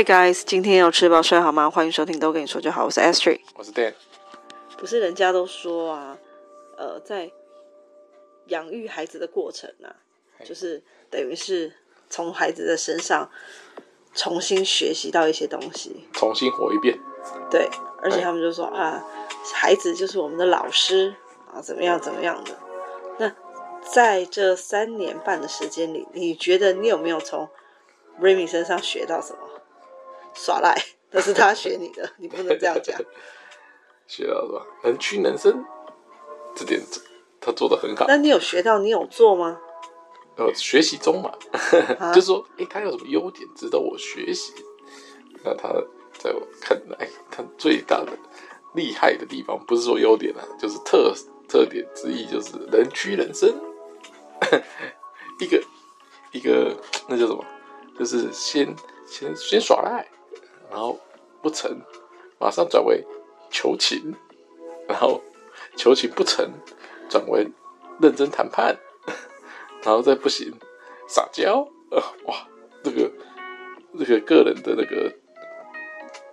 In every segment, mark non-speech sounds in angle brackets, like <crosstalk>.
Hey guys，今天有吃饱睡好吗？欢迎收听都跟你说就好，我是 Astrid，我是 Dan。不是人家都说啊，呃，在养育孩子的过程啊，就是等于是从孩子的身上重新学习到一些东西，重新活一遍。对，而且他们就说啊，孩子就是我们的老师啊，怎么样怎么样的。那在这三年半的时间里，你觉得你有没有从 Remy 身上学到什么？耍赖，<laughs> 那是他学你的，<laughs> 你不能这样讲。<laughs> 学到是吧？能屈能伸，这点他做的很好。那你有学到？你有做吗？呃，学习中嘛，啊、就是说，哎、欸，他有什么优点值得我学习？那他在我看来，他最大的厉害的地方，不是说优点啊，就是特特点之一，就是能屈能伸。一个一个，那叫什么？就是先先先耍赖。然后不成，马上转为求情，然后求情不成，转为认真谈判，然后再不行，撒娇，呃，哇，这个这个个人的那个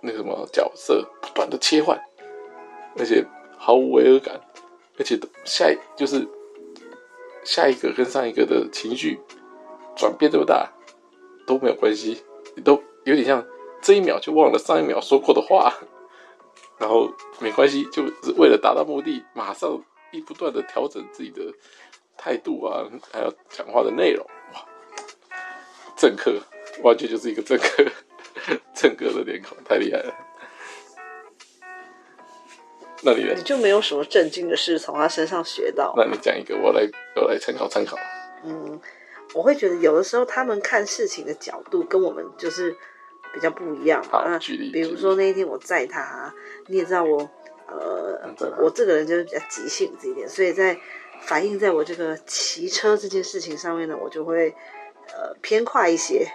那个什么角色不断的切换，而且毫无违和感，而且下一就是下一个跟上一个的情绪转变这么大都没有关系，都有点像。这一秒就忘了上一秒说过的话，<laughs> 然后没关系，就是为了达到目的，马上一不断的调整自己的态度啊，还有讲话的内容，哇，政客完全就是一个政客，<laughs> 政客的脸孔太厉害了。那你呢？你就没有什么震惊的事从他身上学到？那你讲一个，我来我来参考参考。嗯，我会觉得有的时候他们看事情的角度跟我们就是。比较不一样好，举例，比如说那一天我载他，你也知道我，呃，我这个人就是比较急性子一点，所以在反映在我这个骑车这件事情上面呢，我就会呃偏快一些，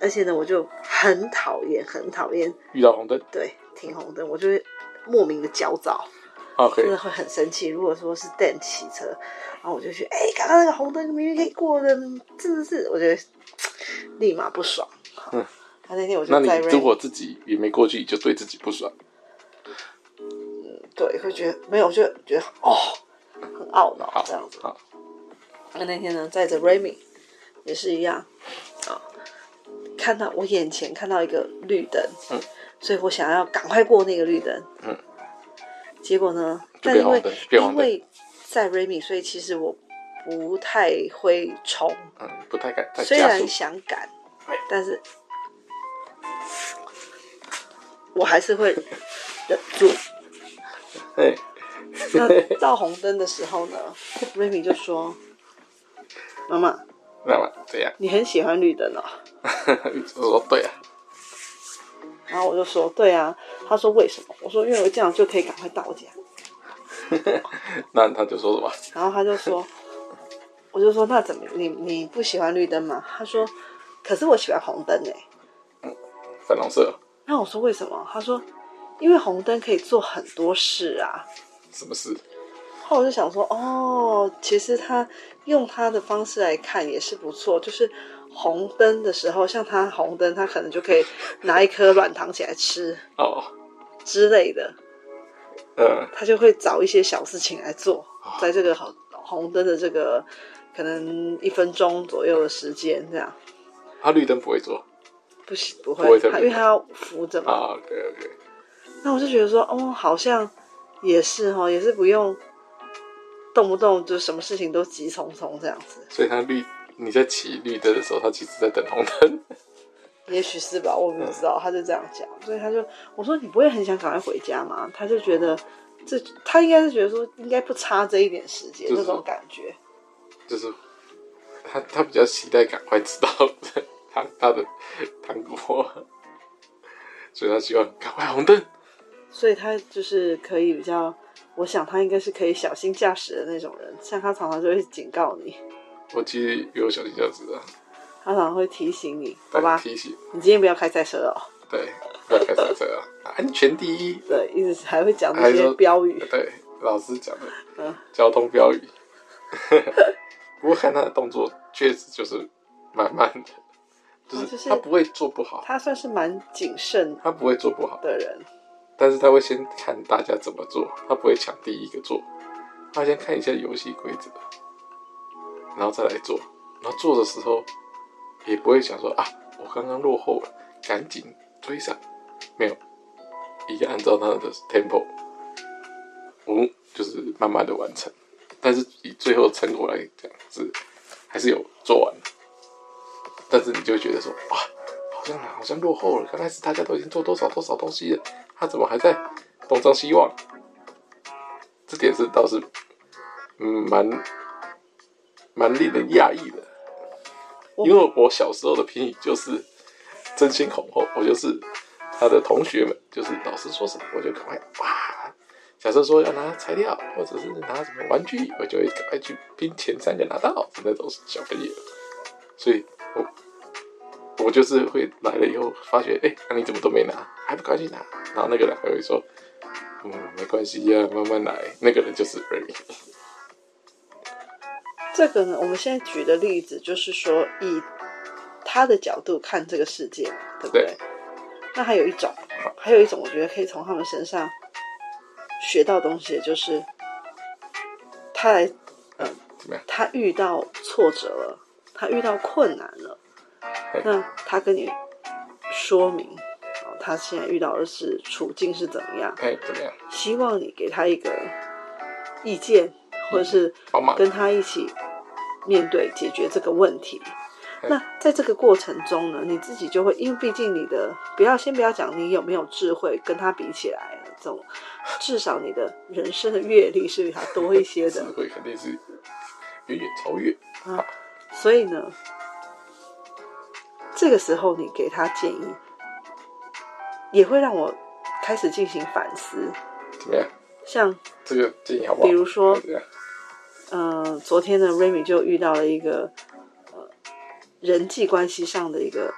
而且呢，我就很讨厌，很讨厌遇到红灯，对，停红灯，我就会莫名的焦躁真的会很生气。如果说是 Dan 骑车，然后我就去，哎，刚刚那个红灯明明可以过的，真的是，我觉得立马不爽，嗯。他那天我就在，那你如果自己也没过去，就对自己不爽。嗯，对，会觉得没有，就觉得哦，很懊恼这样子。那那天呢，载着 Remy 也是一样啊、哦，看到我眼前看到一个绿灯，嗯，所以我想要赶快过那个绿灯，嗯，结果呢，但因为因为在 Remy，所以其实我不太会冲，嗯，不太敢，虽然想赶，但是。我还是会忍住。哎，那到红灯的时候呢，Remy 就说：“妈妈，妈妈，怎样？你很喜欢绿灯哦。<laughs> ”我说：“对啊。”然后我就说：“对啊。”他说：“为什么？”我说：“因为我这样就可以赶快到家。<laughs> ”那他就说什么？然后他就说：“ <laughs> 我就说那怎么？你你不喜欢绿灯吗？”他说：“可是我喜欢红灯呢。”嗯，粉红色。那我说为什么？他说，因为红灯可以做很多事啊。什么事？后来我就想说，哦，其实他用他的方式来看也是不错。就是红灯的时候，像他红灯，他可能就可以拿一颗软糖起来吃哦之类的。嗯，他就会找一些小事情来做，在这个红红灯的这个可能一分钟左右的时间这样。他绿灯不会做。不行，不会，他因为他要扶着嘛。啊，OK OK。那我就觉得说，哦，好像也是哈，也是不用动不动就什么事情都急匆匆这样子。所以他绿，你在骑绿灯的时候，他其实在等红灯。<laughs> 也许是吧，我不知道，他就这样讲。所以他就我说，你不会很想赶快回家吗？他就觉得这他应该是觉得说，应该不差这一点时间，就是，那种感觉。就是他他比较期待赶快知道。他他的糖果，所以他希望赶快红灯，所以他就是可以比较，我想他应该是可以小心驾驶的那种人，像他常常就会警告你。我其实也有小心驾驶啊，他常常会提醒你，好吧？提醒你今天不要开赛车哦。对，不要开赛车啊，安全第一。对，一直还会讲那些标语。对，老师讲的，嗯，交通标语。<laughs> 不过看他的动作，确实就是慢慢的。就是他不会做不好，他算是蛮谨慎，他不会做不好的人，但是他会先看大家怎么做，他不会抢第一个做，他先看一下游戏规则，然后再来做，然后做的时候也不会想说啊，我刚刚落后了，赶紧追上，没有，一个按照他的 tempo，嗯，就是慢慢的完成，但是以最后成果来讲是还是有做完。但是你就会觉得说，哇，好像好像落后了。刚开始大家都已经做多少多少东西了，他怎么还在东张西望？这点是倒是，嗯，蛮蛮令人讶异的。因为我小时候的评语就是争先恐后，我就是他的同学们，就是老师说什么，我就赶快哇。假设说要拿材料或者是拿什么玩具，我就会赶快去拼前三个拿到，那都是小朋友，所以。我我就是会来了以后发觉，哎、欸，那、啊、你怎么都没拿，还不赶紧拿？然后那个人还会说，嗯，没关系呀，慢慢来。那个人就是 Remy。<laughs> 这个呢，我们现在举的例子就是说，以他的角度看这个世界，对不对？对，那还有一种，还有一种，我觉得可以从他们身上学到东西，就是他来，嗯，怎么样？他遇到挫折了。他遇到困难了，那他跟你说明，哦，他现在遇到的是处境是怎么样？哎，怎么样？希望你给他一个意见，或者是跟他一起面对解决这个问题。那在这个过程中呢，你自己就会，因为毕竟你的，不要先不要讲你有没有智慧，跟他比起来，这种至少你的人生的阅历是比他多一些的，智慧肯定是远远超越啊。所以呢，这个时候你给他建议，也会让我开始进行反思。怎么样？像这个建议好不好？比如说，嗯、呃，昨天呢，Remy 就遇到了一个呃人际关系上的一个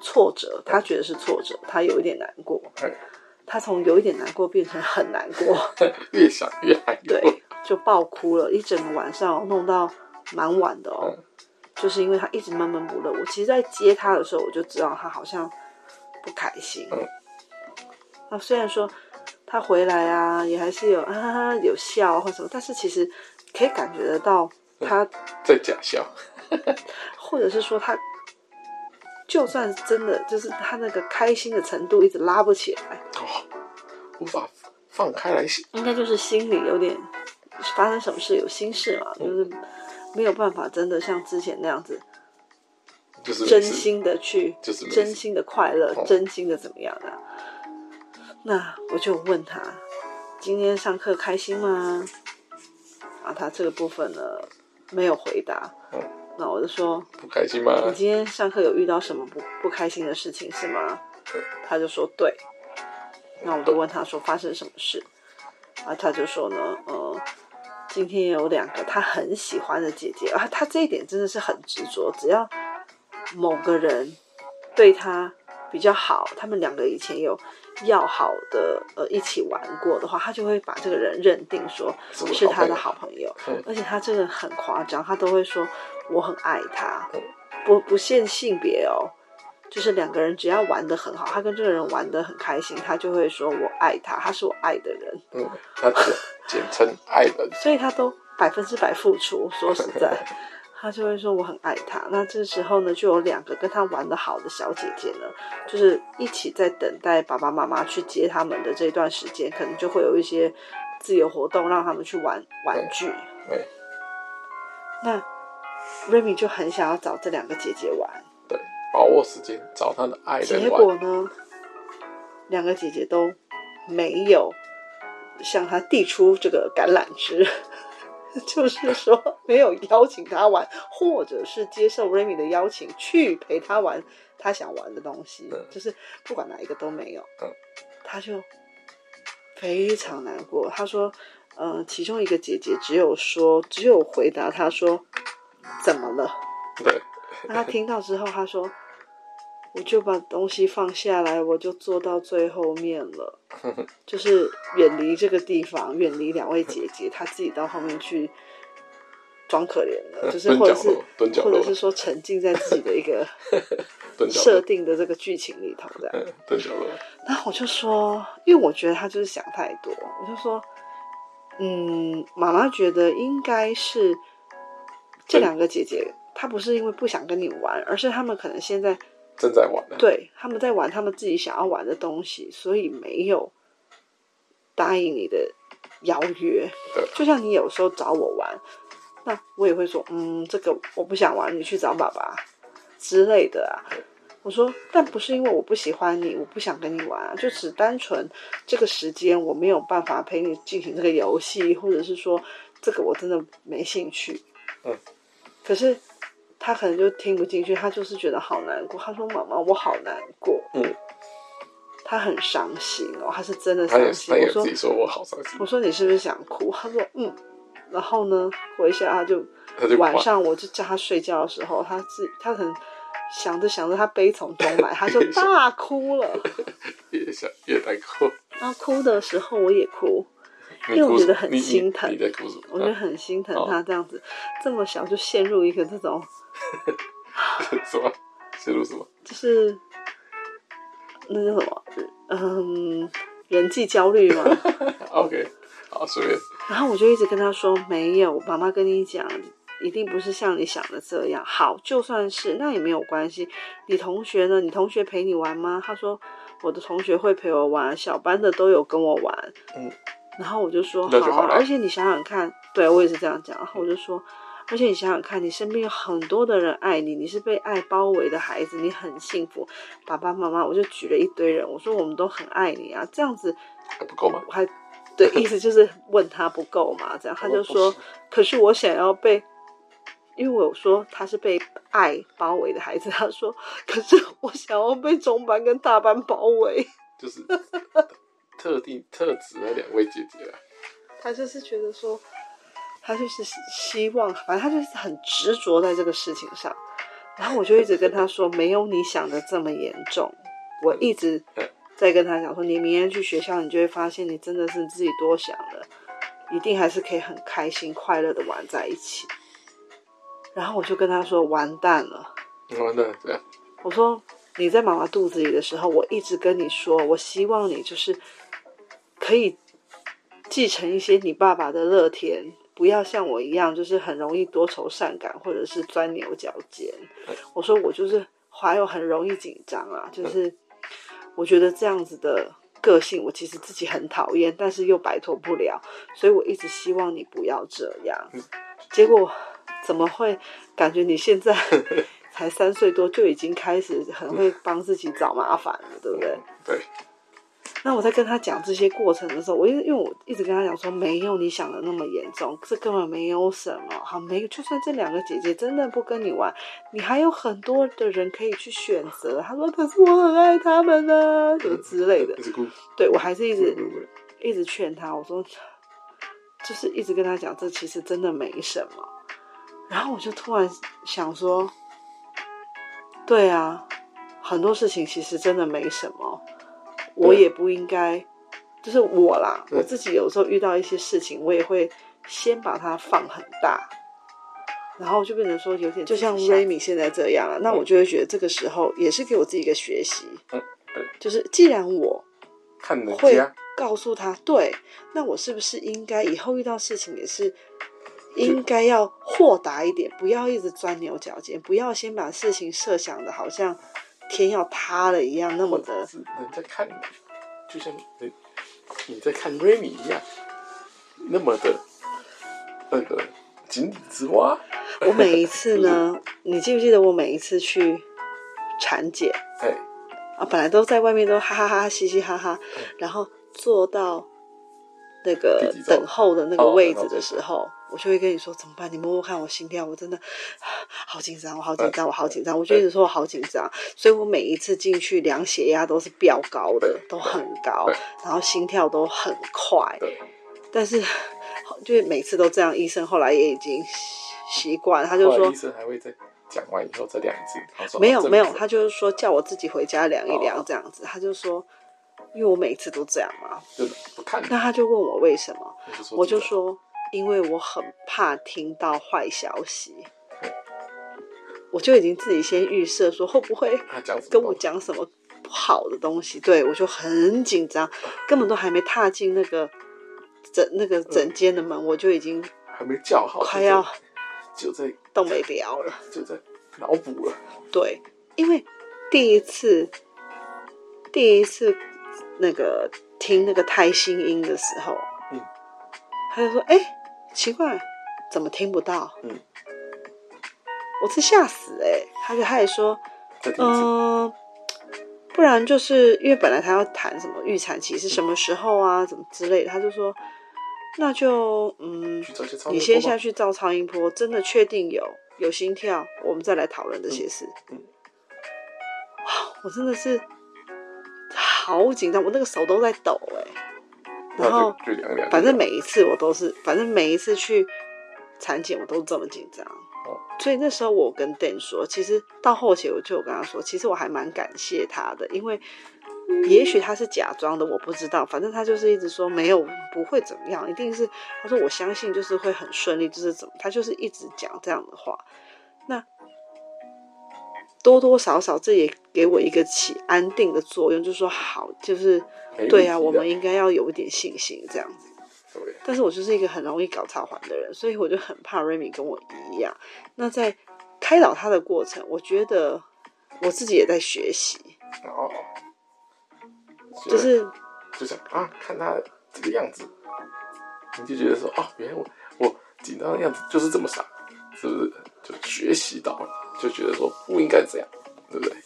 挫折，他觉得是挫折，他有一点难过。他从有一点难过变成很难过，<laughs> 越想越难过，对，就爆哭了一整个晚上，弄到。蛮晚的哦，就是因为他一直闷闷不乐。我其实，在接他的时候，我就知道他好像不开心。那虽然说他回来啊，也还是有啊有笑或什么，但是其实可以感觉得到他在假笑，<laughs> 或者是说他就算真的就是他那个开心的程度一直拉不起来，哦，无法放开来写，应该就是心里有点发生什么事，有心事嘛，就是。没有办法，真的像之前那样子，就是真心的去，就是真心的快乐，真心的怎么样的？那我就问他，今天上课开心吗？啊，他这个部分呢没有回答。那我就说不开心吗？你今天上课有遇到什么不不开心的事情是吗？他就说对。那我就问他说发生什么事？啊，他就说呢，呃。今天有两个他很喜欢的姐姐啊，他这一点真的是很执着。只要某个人对他比较好，他们两个以前有要好的呃一起玩过的话，他就会把这个人认定说是他的好朋友。而且他这个很夸张，他都会说我很爱他，不不限性别哦。就是两个人只要玩的很好，他跟这个人玩的很开心，他就会说我爱他，他是我爱的人。嗯，他简称 <laughs> 爱人，所以他都百分之百付出。说实在，<laughs> 他就会说我很爱他。那这时候呢，就有两个跟他玩的好的小姐姐呢，就是一起在等待爸爸妈妈去接他们的这段时间，可能就会有一些自由活动，让他们去玩玩具。对。对。那 Remy 就很想要找这两个姐姐玩。把握时间找他的爱人。结果呢，两个姐姐都没有向他递出这个橄榄枝，<laughs> 就是说没有邀请他玩，或者是接受 Remy 的邀请去陪他玩他想玩的东西，嗯、就是不管哪一个都没有。嗯、他就非常难过。他说：“嗯、呃，其中一个姐姐只有说，只有回答他说，怎么了？”对。那他听到之后，他说：“我就把东西放下来，我就坐到最后面了，<laughs> 就是远离这个地方，远离两位姐姐，她自己到后面去装可怜了，就是 <laughs> 或者是或者是说沉浸在自己的一个 <laughs> 设定的这个剧情里头这样。蹲脚了。然后我就说，因为我觉得他就是想太多，我就说，嗯，妈妈觉得应该是这两个姐姐，她不是因为不想跟你玩，而是他们可能现在正在玩，对，他们在玩他们自己想要玩的东西，所以没有答应你的邀约。对，就像你有时候找我玩，那我也会说，嗯，这个我不想玩，你去找爸爸之类的啊。我说，但不是因为我不喜欢你，我不想跟你玩啊，就只单纯这个时间我没有办法陪你进行这个游戏，或者是说这个我真的没兴趣。嗯，可是他可能就听不进去，他就是觉得好难过。他说：“妈妈，我好难过。”嗯，他很伤心哦，他是真的伤心。我说：“自己说我好伤心。”我说：“你是不是想哭？”他说：“嗯。”然后呢，回一下他就晚上我就叫他睡觉的时候，他自他很。想着想着，他悲从中来，他就 <laughs> 大哭了。<laughs> 越想越在哭。然后哭的时候，我也哭，<laughs> 因为我觉得很心疼。我觉得很心疼他这样子，这么小就陷入一个这种 <laughs> 什么？陷入什么？就是那叫什么？嗯，人际焦虑吗。<laughs> OK，好，随便。然后我就一直跟他说：“没有，妈妈跟你讲。”一定不是像你想的这样好，就算是那也没有关系。你同学呢？你同学陪你玩吗？他说我的同学会陪我玩，小班的都有跟我玩。嗯，然后我就说好，好，而且你想想看，对我也是这样讲。然后我就说，而且你想想看，你身边有很多的人爱你，你是被爱包围的孩子，你很幸福。爸爸妈妈，我就举了一堆人，我说我们都很爱你啊，这样子还不够吗？我还对，意思就是问他不够嘛？这样他就说，可是我想要被。因为我说他是被爱包围的孩子，他说：“可是我想要被中班跟大班包围。<laughs> ”就是特定特指的两位姐姐啊。他就是觉得说，他就是希望，反正他就是很执着在这个事情上。然后我就一直跟他说：“没有你想的这么严重。”我一直在跟他讲说：“你明天去学校，你就会发现，你真的是自己多想了，一定还是可以很开心快乐的玩在一起。”然后我就跟他说：“完蛋了，完蛋了，这样。”我说：“你在妈妈肚子里的时候，我一直跟你说，我希望你就是可以继承一些你爸爸的乐天，不要像我一样，就是很容易多愁善感，或者是钻牛角尖。嗯”我说：“我就是还有很容易紧张啊，就是我觉得这样子的个性，我其实自己很讨厌，但是又摆脱不了，所以我一直希望你不要这样。嗯”结果。怎么会感觉你现在 <laughs> 才三岁多就已经开始很会帮自己找麻烦了，对不对？对。那我在跟他讲这些过程的时候，我因为因为我一直跟他讲说，没有你想的那么严重，这根本没有什么，好，没有。就算这两个姐姐真的不跟你玩，你还有很多的人可以去选择。他说：“可是我很爱他们呢，什么之类的。”对，我还是一直一直劝他，我说，就是一直跟他讲，这其实真的没什么。然后我就突然想说，对啊，很多事情其实真的没什么，我也不应该，就是我啦，我自己有时候遇到一些事情，我也会先把它放很大，然后就变成说有点就像 Remy 现在这样了，那我就会觉得这个时候也是给我自己一个学习，就是既然我会告诉他，对，那我是不是应该以后遇到事情也是。应该要豁达一点，不要一直钻牛角尖，不要先把事情设想的好像天要塌了一样，那么的。人在看你，就像你你在看 Remy 一样，那么的那个井底之蛙。我每一次呢，<laughs> 你记不记得我每一次去产检？对。啊，本来都在外面都哈哈哈哈嘻嘻哈哈，然后坐到那个等候的那个位置的时候。我就会跟你说怎么办？你摸摸看我心跳，我真的好紧张，我好紧张，我好紧张。我就一直说我好紧张，所以我每一次进去量血压都是飙高的，都很高，然后心跳都很快。但是就是每次都这样，医生后来也已经习惯，他就说医生还会再讲完以后再量一次。没有没有，他就是说叫我自己回家量一量这样子。他就说，因为我每次都这样嘛，不看。那他就问我为什么，我就说。因为我很怕听到坏消息，我就已经自己先预设说会不会跟我讲什么不好的东西，对，我就很紧张，根本都还没踏进那个整那个整间的门，我就已经还没叫好，快要就在都没聊了，就在脑补了。对，因为第一次第一次那个听那个胎心音的时候，嗯，他就说：“哎、欸。”奇怪，怎么听不到？嗯，我是吓死哎、欸！他就他也说，嗯、呃，不然就是因为本来他要谈什么预产期是什么时候啊，怎么之类的，他就说，那就嗯，你先下去照超音波，真的确定有有心跳，我们再来讨论这些事。嗯，哇，我真的是好紧张，我那个手都在抖哎、欸。然后，反正每一次我都是，反正每一次去产检我都这么紧张。哦，所以那时候我跟 Dan 说，其实到后期我就有跟他说，其实我还蛮感谢他的，因为也许他是假装的，我不知道。反正他就是一直说没有，不会怎么样，一定是他说我相信就是会很顺利，就是怎么，他就是一直讲这样的话。那。多多少少，这也给我一个起安定的作用，就是说好，就是对啊，我们应该要有一点信心这样子。但是我就是一个很容易搞超环的人，所以我就很怕 Remy 跟我一样。那在开导他的过程，我觉得我自己也在学习。哦，就是就想啊，看他这个样子，你就觉得说，哦，原来我我紧张的样子就是这么傻，是不是？就学习到了。就觉得说不应该这样，对不对？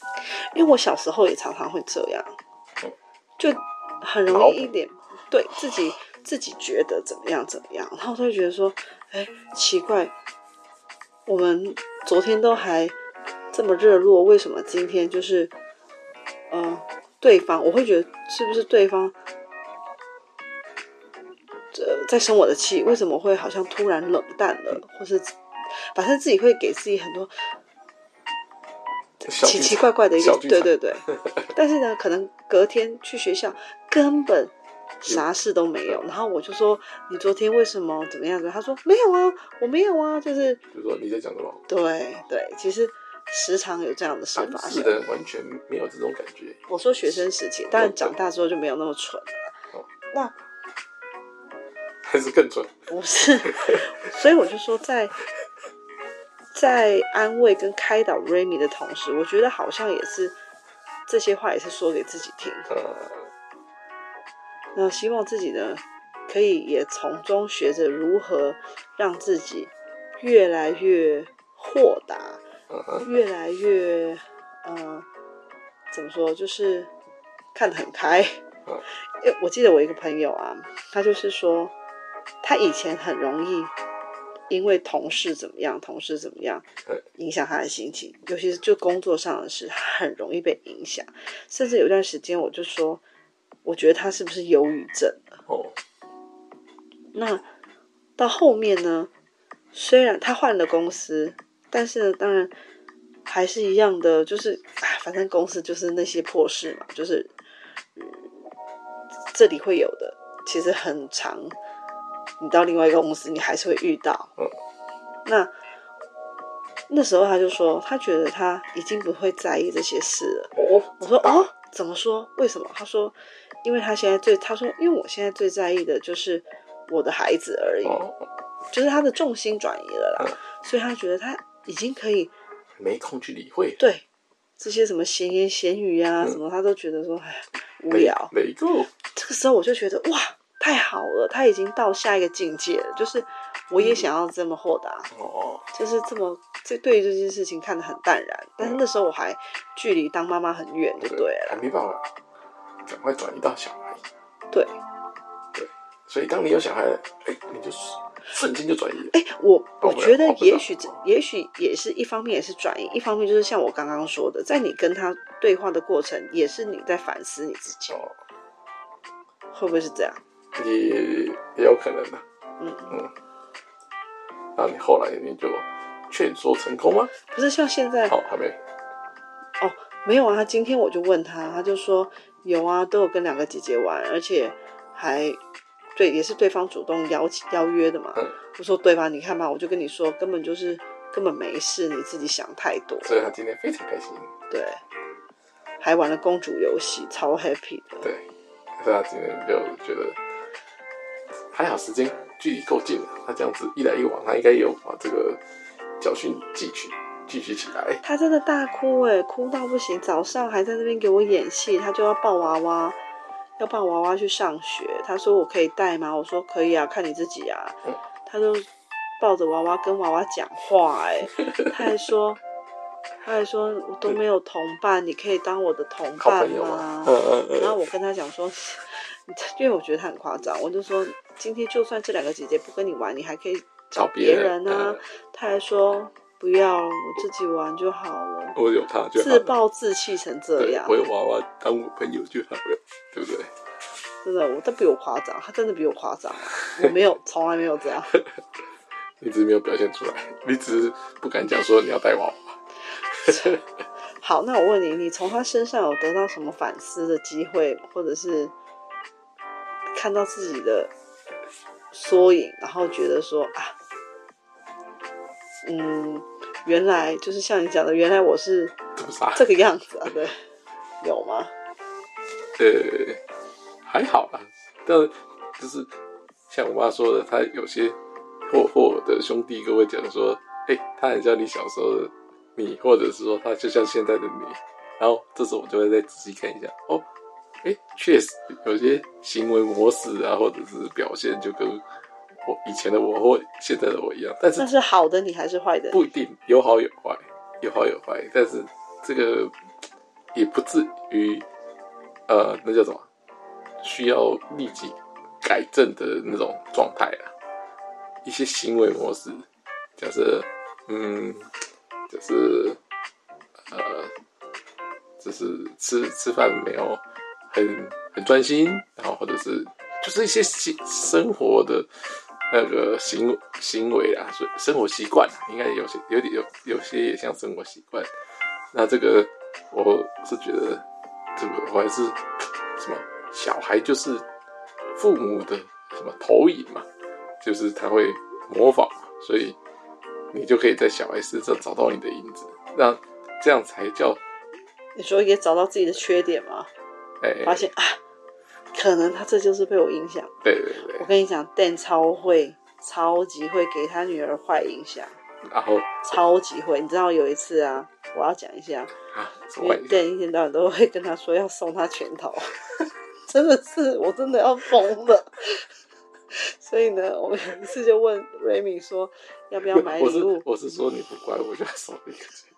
因为我小时候也常常会这样，就很容易一点对自己自己觉得怎么样怎么样，然后就会觉得说，哎，奇怪，我们昨天都还这么热络，为什么今天就是，嗯、呃，对方我会觉得是不是对方，呃，在生我的气？为什么会好像突然冷淡了，或是反正自己会给自己很多。奇奇怪怪的一个，对对对，<laughs> 但是呢，可能隔天去学校根本啥事都没有。然后我就说：“你昨天为什么怎么样子？”他说：“没有啊，我没有啊。”就是，就说你在讲什么？对对，其实时常有这样的事发生。是的，完全没有这种感觉。我说学生时期，但长大之后就没有那么蠢了。哦，那还是更蠢？不是，<laughs> 所以我就说在。在安慰跟开导 Remy 的同时，我觉得好像也是这些话也是说给自己听。那希望自己呢，可以也从中学着如何让自己越来越豁达，越来越呃，怎么说，就是看得很开。因为我记得我一个朋友啊，他就是说，他以前很容易。因为同事怎么样，同事怎么样，影响他的心情，尤其是就工作上的事，很容易被影响。甚至有段时间，我就说，我觉得他是不是忧郁症了？哦。那到后面呢？虽然他换了公司，但是呢，当然还是一样的，就是哎，反正公司就是那些破事嘛，就是嗯，这里会有的，其实很长。你到另外一个公司，你还是会遇到。嗯，那那时候他就说，他觉得他已经不会在意这些事了。哦，我说哦，怎么说？为什么？他说，因为他现在最，他说，因为我现在最在意的就是我的孩子而已，哦，就是他的重心转移了啦，嗯，所以他觉得他已经可以没空去理会。对，这些什么闲言闲语啊，嗯，什么他都觉得说，哎，无聊。没够。这个时候我就觉得哇。太好了，他已经到下一个境界了。就是我也想要这么豁达，哦、嗯，就是这么这对于这件事情看得很淡然。嗯、但是那时候我还距离当妈妈很远，就对了，还没办法赶快转移到小孩。对，对，所以当你有小孩了，哎，你就是瞬间就转移了。哎，我我觉得也许这也许也是一方面也是转移，一方面就是像我刚刚说的，在你跟他对话的过程，也是你在反思你自己，哦、会不会是这样？也也有可能的，嗯嗯，那你后来你就劝说成功吗？不是像现在，好还没，哦没有啊。他今天我就问他，他就说有啊，都有跟两个姐姐玩，而且还对，也是对方主动邀请邀约的嘛。嗯、我说对吧？你看吧，我就跟你说，根本就是根本没事，你自己想太多。所以他今天非常开心。对，还玩了公主游戏，超 happy 的。对，所以他今天就觉得还好，时间距离够近了。他这样子一来一往，他应该有把这个教训记取。继续起来，他真的大哭哎，哭到不行。早上还在那边给我演戏，他就要抱娃娃，要抱娃娃去上学。他说我可以带吗？我说可以啊，看你自己啊。嗯、他就抱着娃娃跟娃娃讲话哎，<laughs> 他还说，他还说我都没有同伴，你可以当我的同伴吗？然后我跟他讲说，因为我觉得他很夸张，我就说今天就算这两个姐姐不跟你玩，你还可以找别人啊。人他还说。不要，我自己玩就好了。我有他就好，自暴自弃成这样。我有娃娃当我朋友就好了，对不对？真的，我他比我夸张，他真的比我夸张。<laughs> 我没有，从来没有这样。<laughs> 你只是没有表现出来，你只是不敢讲说你要带娃娃。<laughs> 好，那我问你，你从他身上有得到什么反思的机会，或者是看到自己的缩影，然后觉得说啊，嗯。原来就是像你讲的，原来我是这个样子啊，对，有吗？呃，还好啦，但就是像我妈说的，她有些或或我的兄弟跟我讲说，哎、欸，他很像你小时候的你，或者是说他就像现在的你，然后这时候我就会再仔细看一下，哦，哎、欸，确实有些行为模式啊，或者是表现就跟。我以前的我或现在的我一样，但是那是好的你还是坏的？不一定，有好有坏，有好有坏。但是这个也不至于，呃，那叫什么？需要立即改正的那种状态啊。一些行为模式，假设，嗯，就是，呃，就是吃吃饭没有很很专心，然后或者是就是一些生生活的。那个行行为啊，所生活习惯应该有些有点有有些也像生活习惯。那这个我是觉得，这个我还是什么小孩就是父母的什么投影嘛，就是他会模仿，所以你就可以在小孩身上找到你的影子，那这样才叫你说也找到自己的缺点吗？发现啊。可能他这就是被我影响。对对对，我跟你讲，Dan 超会，超级会给他女儿坏影响。然后超级会，你知道有一次啊，我要讲一下，啊、因为 Dan 一天到晚都会跟他说要送他拳头，<laughs> 真的是我真的要疯了。<laughs> 所以呢，我们有一次就问 Remy 说要不要买礼物。我是我是说你不乖，我就要送你一个拳头。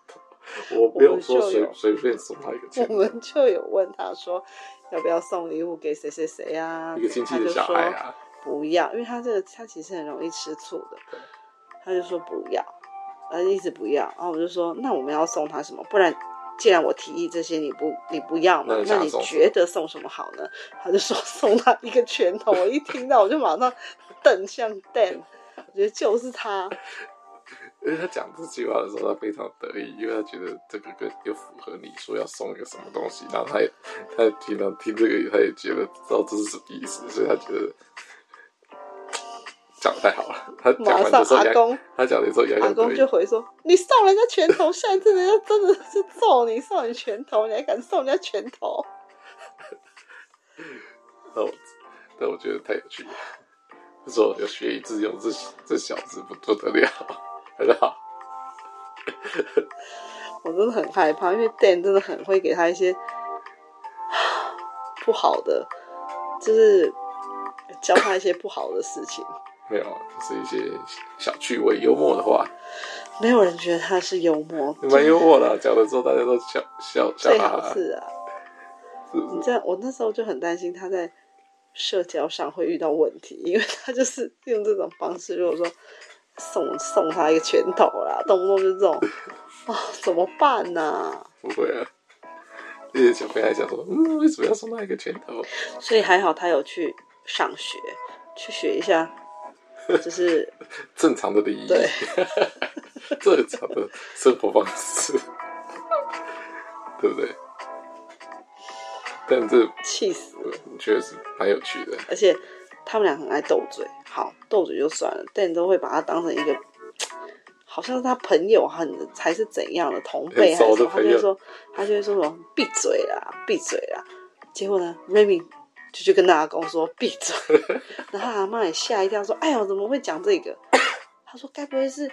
<laughs> 我没有说随随便送他一个。我们就有问他说。要不要送礼物给谁谁谁啊？一个亲戚的小孩啊？不要，因为他这个他其实很容易吃醋的。他就说不要，他就一直不要。然后我就说，那我们要送他什么？不然，既然我提议这些你不你不要嘛，那你觉得送什么好呢？他就说送他一个拳头。我一听到我就马上瞪向 Dan，我觉得就是他。因为他讲这句话的时候，他非常得意，因为他觉得这个跟又符合你说要送一个什么东西，然后他也他也平常听这个，他也觉得知道这是什么意思，所以他觉得讲的太好了。他讲完的时候，阿公他讲的时候，阿公就回说：“你送人家拳头，下一次人家真的是揍你，送你拳头，你还敢送人家拳头？” <laughs> 那我那我觉得太有趣了，他说要学以致用，这这小子不不得了。很好，我真的很害怕，因为 Dan 真的很会给他一些 <sighs> 不好的，就是教他一些不好的事情。没有，就是一些小趣味、幽默的话。没有人觉得他是幽默，蛮幽默的，讲的时候大家都笑笑笑。最好是啊，你这样，我那时候就很担心他在社交上会遇到问题，因为他就是用这种方式，如果说。送送他一个拳头啦，动不动就这种，啊、哦，怎么办呢、啊？不会啊，那些小朋友还想说，嗯，为什么要送他一个拳头？所以还好他有去上学，去学一下，<laughs> 就是正常的礼仪，对，<laughs> 正常的生活方式，<laughs> 对不对？但这气死了，确实蛮有趣的，而且。他们俩很爱斗嘴。好，斗嘴就算了，但你都会把他当成一个，<tsk> 好像是他朋友很还是怎样的同辈，还是什么，他就会说，他就会说什么闭嘴啦，闭嘴啦。结果呢，Remy 就去跟大家公说闭嘴，<laughs> 然后阿妈也吓一跳，说：“哎呦，怎么会讲这个？” <coughs> 他说：“该不会是，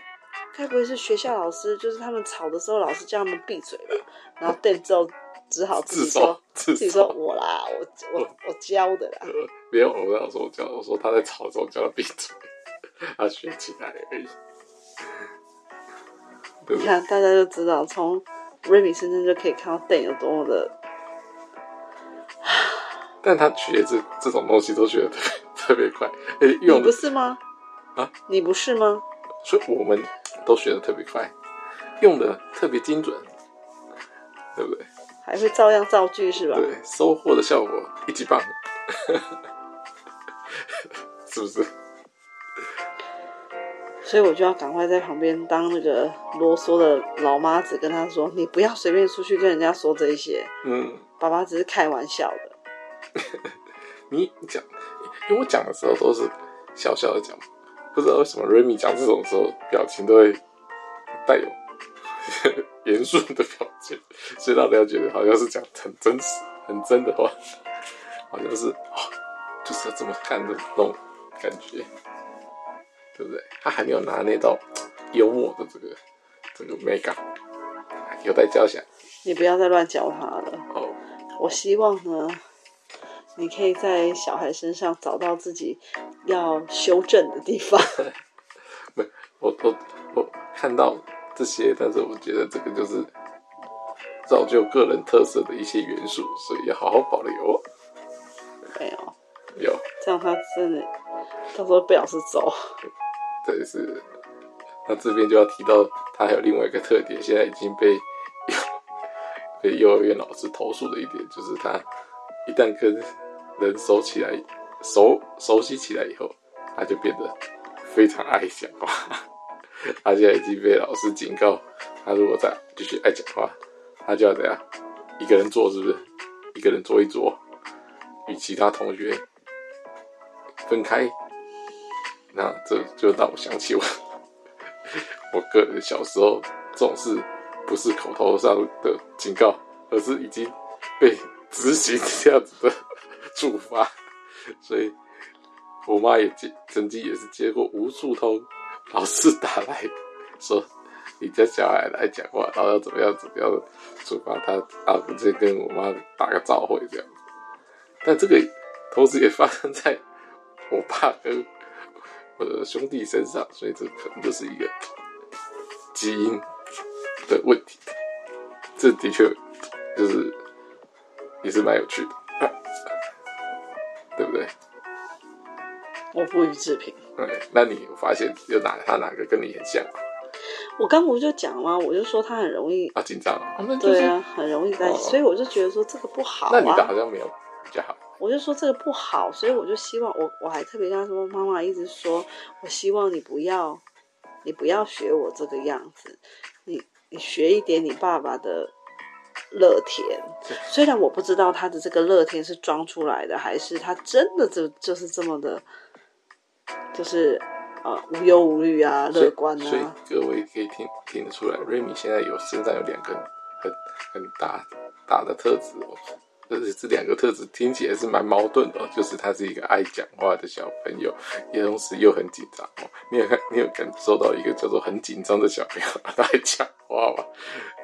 该不会是学校老师，就是他们吵的时候，老师叫他们闭嘴吧？”然后 Dan 之后只好自己说：“自己说我啦，我我我教的啦。呃”没有，我老说我教，我说他在吵的时候叫他闭嘴，<laughs> 他学起来而已。你看，大家就知道，从 Remy 身上就可以看到 Dan 有多么的。但他学这这种东西都学的特 <laughs> 特别快，哎、欸，用你不是吗？啊，你不是吗？所以我们都学的特别快，用的特别精准，对不对？还会照样造句是吧？对，收获的效果一级棒，<laughs> 是不是？所以我就要赶快在旁边当那个啰嗦的老妈子，跟他说：“你不要随便出去跟人家说这些。”嗯，爸爸只是开玩笑的。<laughs> 你讲，因为我讲的时候都是笑笑的讲，不知道为什么 Remy 讲这种时候表情都会带有严肃的表情，<laughs> 所以大家觉得好像是讲很真实、很真的话，<laughs> 好像是哦，就是要这么干的那种感觉，对不对？他还没有拿捏到幽默的这个这个美感，有待交响。你不要再乱教他了。哦，我希望呢。你可以在小孩身上找到自己要修正的地方。<laughs> 没，我我我看到这些，但是我觉得这个就是造就个人特色的一些元素，所以要好好保留。没有，有，这样他真的到时候被老师揍。对，是。那这边就要提到，他还有另外一个特点，现在已经被 <laughs> 被幼儿园老师投诉的一点，就是他一旦跟人熟起来，熟熟悉起来以后，他就变得非常爱讲话。他现在已经被老师警告，他如果再继续爱讲话，他就要怎样？一个人坐是不是？一个人坐一桌，与其他同学分开。那这就让我想起我，我个人小时候这种事，不是口头上的警告，而是已经被执行这样子的。处罚，所以我妈也接，曾经也是接过无数通老师打来说，你家小孩来讲话，然后要怎么样怎么样处罚他，啊，直接跟我妈打个照会这样。但这个同时也发生在我爸跟我的兄弟身上，所以这可能就是一个基因的问题。这的确就是也是蛮有趣的。对不对？我不予置评。<laughs> 嗯，那你发现有哪他哪个跟你很像？我刚不就讲吗？我就说他很容易啊紧张啊，对啊，很容易在一起，所以我就觉得说这个不好啊。那你的好像没有比较好。我就说这个不好，所以我就希望我我还特别跟他说，妈妈一直说我希望你不要你不要学我这个样子，你你学一点你爸爸的。乐天，虽然我不知道他的这个乐天是装出来的，还是他真的就就是这么的，就是呃无忧无虑啊，乐观啊。所以各位可以听听得出来，Remy 现在有身上有两个很很大大的特质哦，而且这两个特质听起来是蛮矛盾的哦，就是他是一个爱讲话的小朋友，也同时又很紧张哦。你有看，你有感受到一个叫做很紧张的小朋友他爱讲话吗？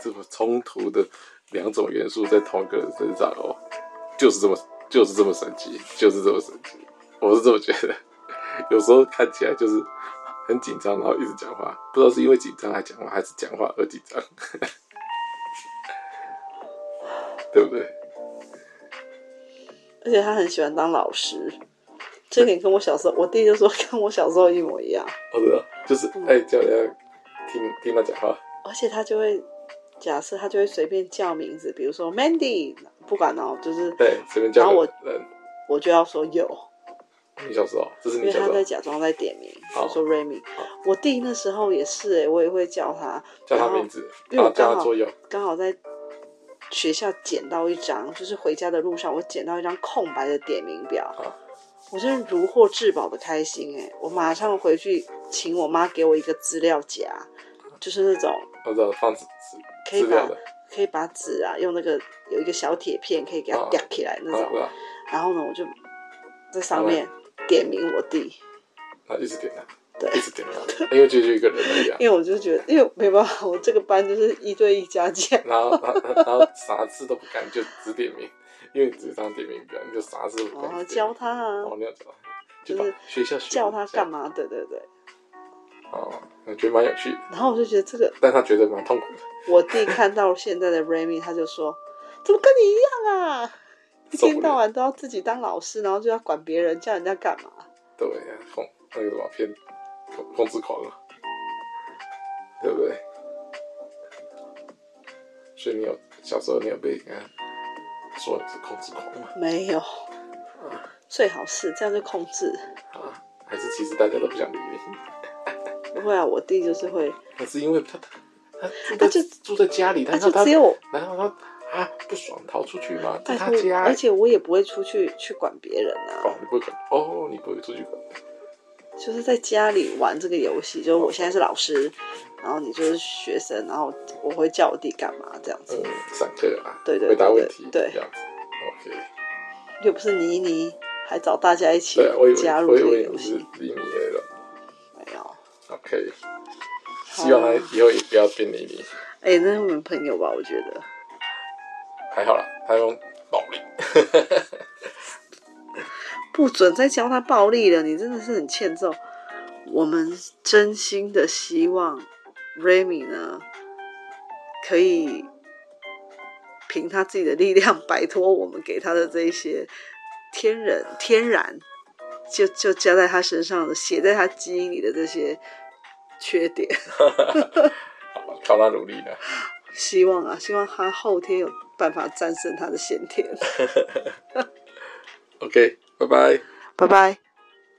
这么冲突的。两种元素在同一个人身上哦，就是这么就是这么神奇，就是这么神奇，我是这么觉得。有时候看起来就是很紧张，然后一直讲话，不知道是因为紧张还讲话，还是讲话而紧张，<laughs> 对不对？而且他很喜欢当老师，这点跟我小时候，我弟就说跟我小时候一模一样。哦，对啊，就是爱叫人家听听他讲话，而且他就会。假设他就会随便叫名字，比如说 Mandy，不管哦，就是对随便叫。然后我我就要说有。你小时候，这是你小时候。因为他在假装在点名，我说 Remy。我弟那时候也是哎，我也会叫他，叫他名字，因为我刚好刚好在学校捡到一张，就是回家的路上我捡到一张空白的点名表，啊、我真是如获至宝的开心哎！我马上回去请我妈给我一个资料夹，就是那种我知道放纸可以把可以把纸啊用那个有一个小铁片可以给它夹起来那种，然后呢我就在上面点名我弟，啊一直点他。对，一直点他，因为就就一个人而已啊。<laughs> 因为我就觉得，因为没办法，我这个班就是一对一加减。然后，然后，然后啥事都不干，就只点名，因为只张点名表，你就啥事不干。哦，教他啊。哦，你要教他，就是学校教他干嘛？对对对。哦，我觉得蛮有趣的。然后我就觉得这个，但他觉得蛮痛苦的。我弟看到现在的 Remy，他就说：“怎么跟你一样啊？一天到晚都要自己当老师，然后就要管别人，叫人家干嘛？”对呀，控那个什么偏。控制狂啊，对不对？所以你有小时候你有被人家说你是控制狂吗？没有，最好是这样就控制啊？还是其实大家都不想理你？不会啊，我弟就是会。那是因为他他他就住在家里，他就只有然后他啊不爽逃出去吗？在他家，而且我也不会出去去管别人啊。哦，你不会管哦，你不会出去管。就是在家里玩这个游戏，就是我现在是老师，然后你就是学生，然后我会叫我弟干嘛这样子。嗯，上课啊，对对，回答问题，对，这样子。OK。又不是妮妮，还找大家一起加入这个游戏。妮妮来了。没有。OK。希望他以后也不要变妮妮。哎，那是我们朋友吧？我觉得。还好啦，他用暴力。<laughs> 不准再教他暴力了，你真的是很欠揍。我们真心的希望 Remy 呢，可以凭他自己的力量摆脱我们给他的这一些天人天然就 <laughs> 就加在他身上的写在他基因里的这些缺点。<laughs> 好，靠他努力了。希望啊，希望他后天有办法战胜他的先天。<laughs> OK。拜拜，拜拜。